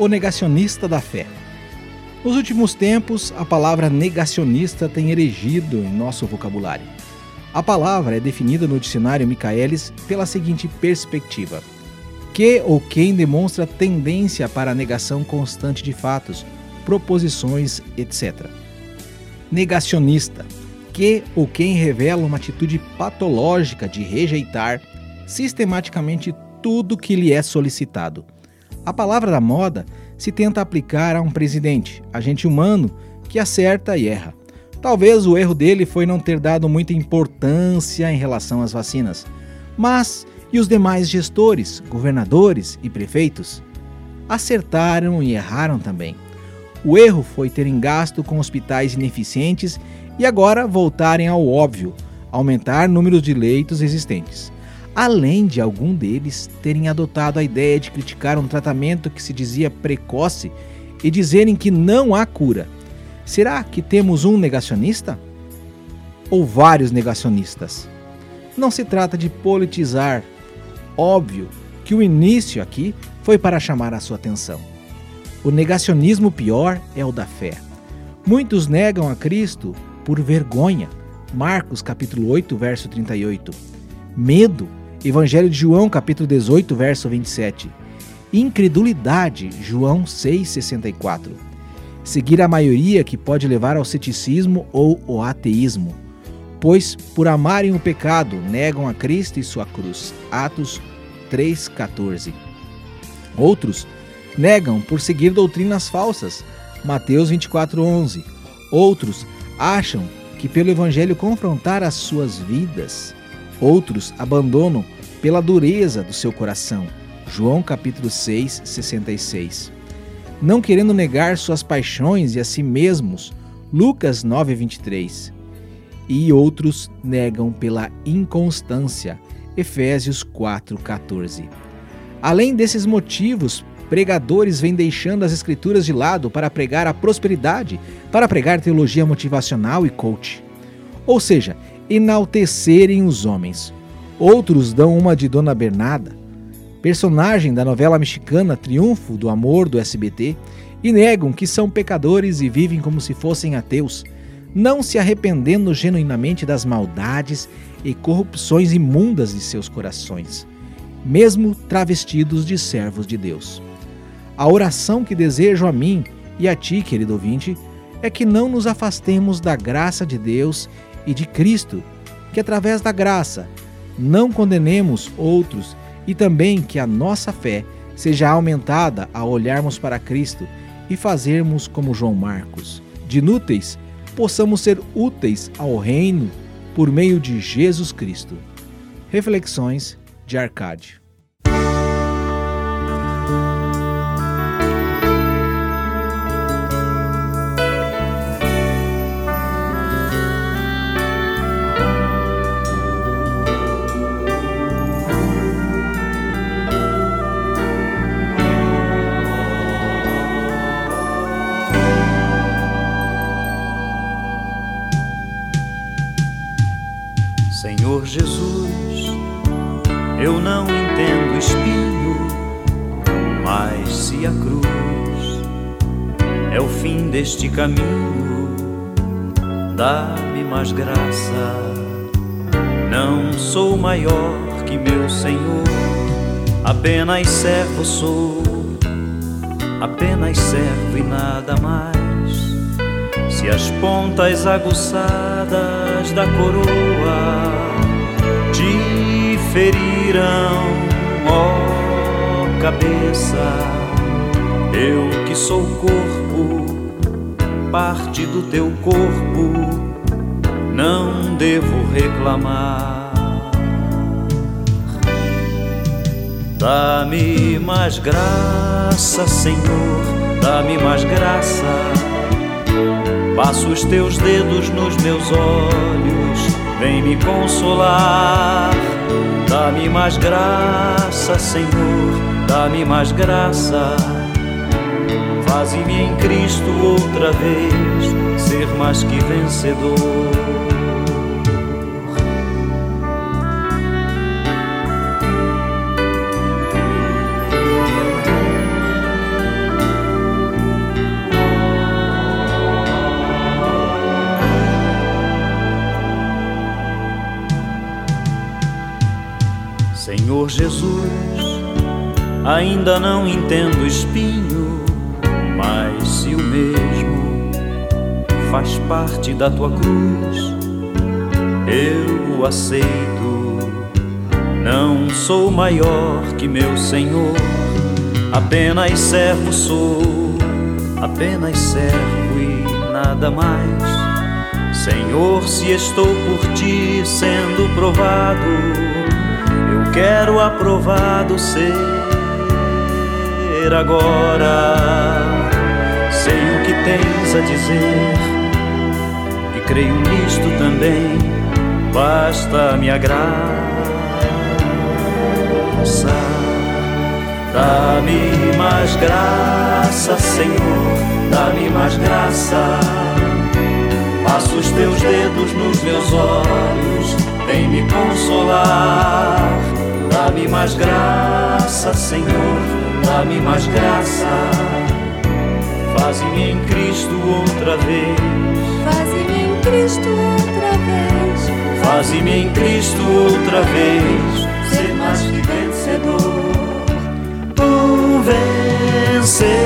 o negacionista da fé. Nos últimos tempos, a palavra negacionista tem erigido em nosso vocabulário. A palavra é definida no dicionário Michaelis pela seguinte perspectiva: que ou quem demonstra tendência para a negação constante de fatos, proposições, etc. Negacionista: que ou quem revela uma atitude patológica de rejeitar sistematicamente tudo que lhe é solicitado. A palavra da moda se tenta aplicar a um presidente, agente humano, que acerta e erra. Talvez o erro dele foi não ter dado muita importância em relação às vacinas. Mas e os demais gestores, governadores e prefeitos? Acertaram e erraram também. O erro foi terem gasto com hospitais ineficientes e agora voltarem ao óbvio, aumentar números de leitos existentes além de algum deles terem adotado a ideia de criticar um tratamento que se dizia precoce e dizerem que não há cura. Será que temos um negacionista? Ou vários negacionistas? Não se trata de politizar. Óbvio que o início aqui foi para chamar a sua atenção. O negacionismo pior é o da fé. Muitos negam a Cristo por vergonha. Marcos capítulo 8, verso 38. Medo Evangelho de João, capítulo 18, verso 27. Incredulidade, João 6,64. Seguir a maioria que pode levar ao ceticismo ou ao ateísmo. Pois, por amarem o pecado, negam a Cristo e sua cruz. Atos 3,14. Outros negam por seguir doutrinas falsas. Mateus 24,11. Outros acham que pelo Evangelho confrontar as suas vidas Outros abandonam pela dureza do seu coração. João capítulo 6, 66. Não querendo negar suas paixões e a si mesmos. Lucas 9, 23. E outros negam pela inconstância. Efésios 4, 14. Além desses motivos, pregadores vêm deixando as escrituras de lado para pregar a prosperidade, para pregar teologia motivacional e coach. Ou seja, enaltecerem os homens. Outros dão uma de Dona Bernarda, personagem da novela mexicana Triunfo do Amor do SBT, e negam que são pecadores e vivem como se fossem ateus, não se arrependendo genuinamente das maldades e corrupções imundas de seus corações, mesmo travestidos de servos de Deus. A oração que desejo a mim e a ti, querido ouvinte, é que não nos afastemos da graça de Deus e de Cristo, que através da graça não condenemos outros e também que a nossa fé seja aumentada ao olharmos para Cristo e fazermos como João Marcos. De inúteis, possamos ser úteis ao Reino por meio de Jesus Cristo. Reflexões de Arcádio. Senhor Jesus, eu não entendo espinho, mas se a cruz é o fim deste caminho, dá-me mais graça. Não sou maior que meu Senhor, apenas servo sou, apenas servo e nada mais. Se as pontas aguçadas da coroa te feriram, ó cabeça, eu que sou corpo, parte do teu corpo, não devo reclamar. Dá-me mais graça, Senhor, dá-me mais graça Passo os teus dedos nos meus olhos, vem me consolar. Dá-me mais graça, Senhor, dá-me mais graça. Faze-me em Cristo outra vez ser mais que vencedor. Jesus, ainda não entendo espinho, mas se o mesmo faz parte da tua cruz, eu o aceito. Não sou maior que meu Senhor, apenas servo sou, apenas servo e nada mais. Senhor, se estou por ti sendo provado, quero aprovado ser agora. Sei o que tens a dizer e creio nisto também. Basta me graça, dá-me mais graça, Senhor, dá-me mais graça. Passa os teus dedos nos meus olhos, vem me consolar. Dá-me mais graça, Senhor, dá-me mais graça. Faz-me em Cristo outra vez. Faz-me em Cristo outra vez. Faz-me em Cristo outra vez. Ser mais que vencedor. Um vencedor.